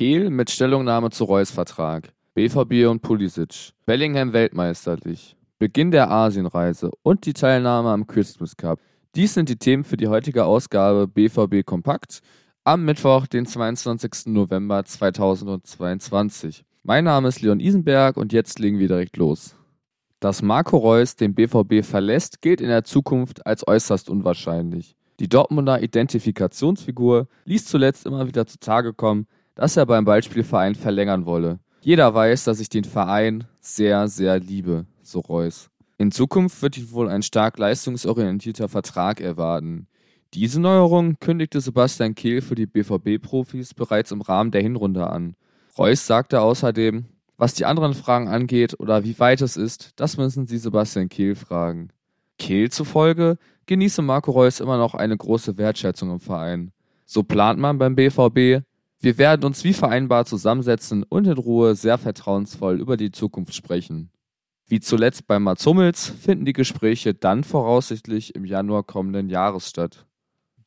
Kehl mit Stellungnahme zu Reus Vertrag. BVB und Pulisic. Bellingham weltmeisterlich. Beginn der Asienreise und die Teilnahme am Christmas Cup. Dies sind die Themen für die heutige Ausgabe BVB Kompakt am Mittwoch, den 22. November 2022. Mein Name ist Leon Isenberg und jetzt legen wir direkt los. Dass Marco Reus den BVB verlässt, gilt in der Zukunft als äußerst unwahrscheinlich. Die Dortmunder Identifikationsfigur ließ zuletzt immer wieder zutage kommen, dass er beim Ballspielverein verlängern wolle. Jeder weiß, dass ich den Verein sehr, sehr liebe, so Reus. In Zukunft wird ihn wohl ein stark leistungsorientierter Vertrag erwarten. Diese Neuerung kündigte Sebastian Kehl für die BVB-Profis bereits im Rahmen der Hinrunde an. Reus sagte außerdem, was die anderen Fragen angeht oder wie weit es ist, das müssen Sie Sebastian Kehl fragen. Kehl zufolge genieße Marco Reus immer noch eine große Wertschätzung im Verein. So plant man beim BVB, wir werden uns wie vereinbart zusammensetzen und in Ruhe sehr vertrauensvoll über die Zukunft sprechen. Wie zuletzt bei Mats Hummels finden die Gespräche dann voraussichtlich im Januar kommenden Jahres statt.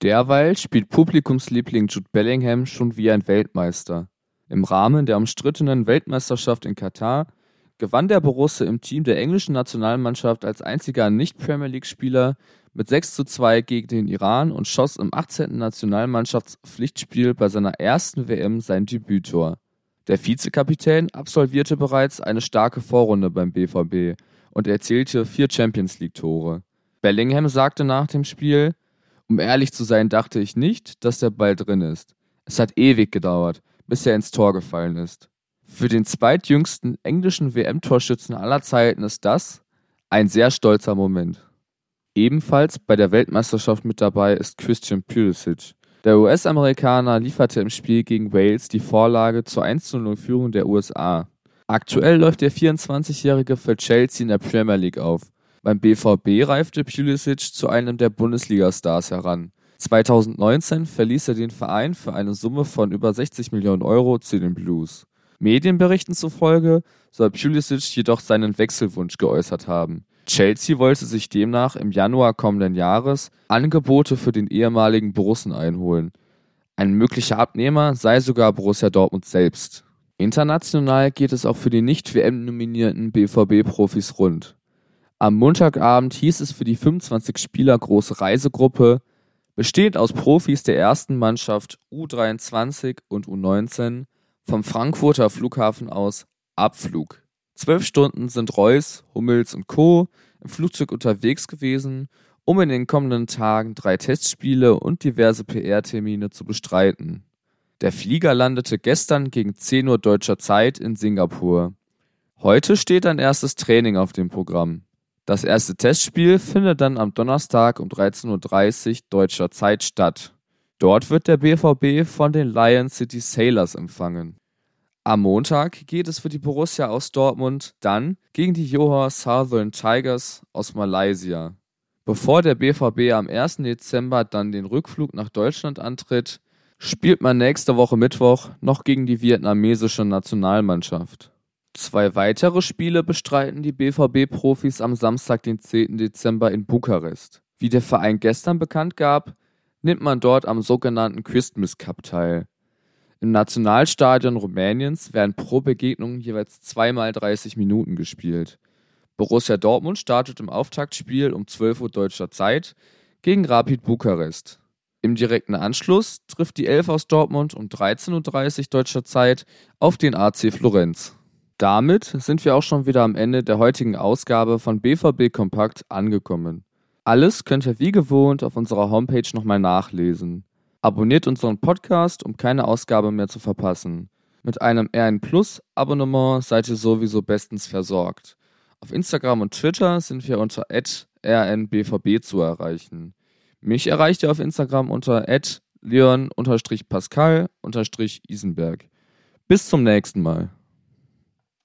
Derweil spielt Publikumsliebling Jude Bellingham schon wie ein Weltmeister. Im Rahmen der umstrittenen Weltmeisterschaft in Katar gewann der Borusse im Team der englischen Nationalmannschaft als einziger Nicht-Premier League-Spieler mit 6 zu 2 gegen den Iran und schoss im 18. Nationalmannschaftspflichtspiel bei seiner ersten WM sein Debüttor. Der Vizekapitän absolvierte bereits eine starke Vorrunde beim BVB und erzielte vier Champions League-Tore. Bellingham sagte nach dem Spiel: Um ehrlich zu sein, dachte ich nicht, dass der Ball drin ist. Es hat ewig gedauert, bis er ins Tor gefallen ist. Für den zweitjüngsten englischen WM-Torschützen aller Zeiten ist das ein sehr stolzer Moment. Ebenfalls bei der Weltmeisterschaft mit dabei ist Christian Pulisic, der US-Amerikaner lieferte im Spiel gegen Wales die Vorlage zur 1:0-Führung der USA. Aktuell läuft der 24-Jährige für Chelsea in der Premier League auf. Beim BVB reifte Pulisic zu einem der Bundesliga-Stars heran. 2019 verließ er den Verein für eine Summe von über 60 Millionen Euro zu den Blues. Medienberichten zufolge soll Pulisic jedoch seinen Wechselwunsch geäußert haben. Chelsea wollte sich demnach im Januar kommenden Jahres Angebote für den ehemaligen Borussen einholen. Ein möglicher Abnehmer sei sogar Borussia Dortmund selbst. International geht es auch für die nicht WM-nominierten BVB-Profis rund. Am Montagabend hieß es für die 25 Spieler große Reisegruppe, bestehend aus Profis der ersten Mannschaft U23 und U19, vom Frankfurter Flughafen aus Abflug. Zwölf Stunden sind Reus, Hummels und Co. im Flugzeug unterwegs gewesen, um in den kommenden Tagen drei Testspiele und diverse PR-Termine zu bestreiten. Der Flieger landete gestern gegen 10 Uhr deutscher Zeit in Singapur. Heute steht ein erstes Training auf dem Programm. Das erste Testspiel findet dann am Donnerstag um 13.30 Uhr deutscher Zeit statt. Dort wird der BVB von den Lion City Sailors empfangen. Am Montag geht es für die Borussia aus Dortmund dann gegen die Johor Southern Tigers aus Malaysia. Bevor der BVB am 1. Dezember dann den Rückflug nach Deutschland antritt, spielt man nächste Woche Mittwoch noch gegen die vietnamesische Nationalmannschaft. Zwei weitere Spiele bestreiten die BVB-Profis am Samstag, den 10. Dezember in Bukarest. Wie der Verein gestern bekannt gab, nimmt man dort am sogenannten Christmas Cup teil. Im Nationalstadion Rumäniens werden pro Begegnung jeweils zweimal 30 Minuten gespielt. Borussia Dortmund startet im Auftaktspiel um 12 Uhr deutscher Zeit gegen Rapid Bukarest. Im direkten Anschluss trifft die Elf aus Dortmund um 13.30 Uhr deutscher Zeit auf den AC Florenz. Damit sind wir auch schon wieder am Ende der heutigen Ausgabe von BVB Kompakt angekommen. Alles könnt ihr wie gewohnt auf unserer Homepage nochmal nachlesen. Abonniert unseren Podcast, um keine Ausgabe mehr zu verpassen. Mit einem RN Plus Abonnement seid ihr sowieso bestens versorgt. Auf Instagram und Twitter sind wir unter rnbvb zu erreichen. Mich erreicht ihr auf Instagram unter leon-pascal-isenberg. Bis zum nächsten Mal.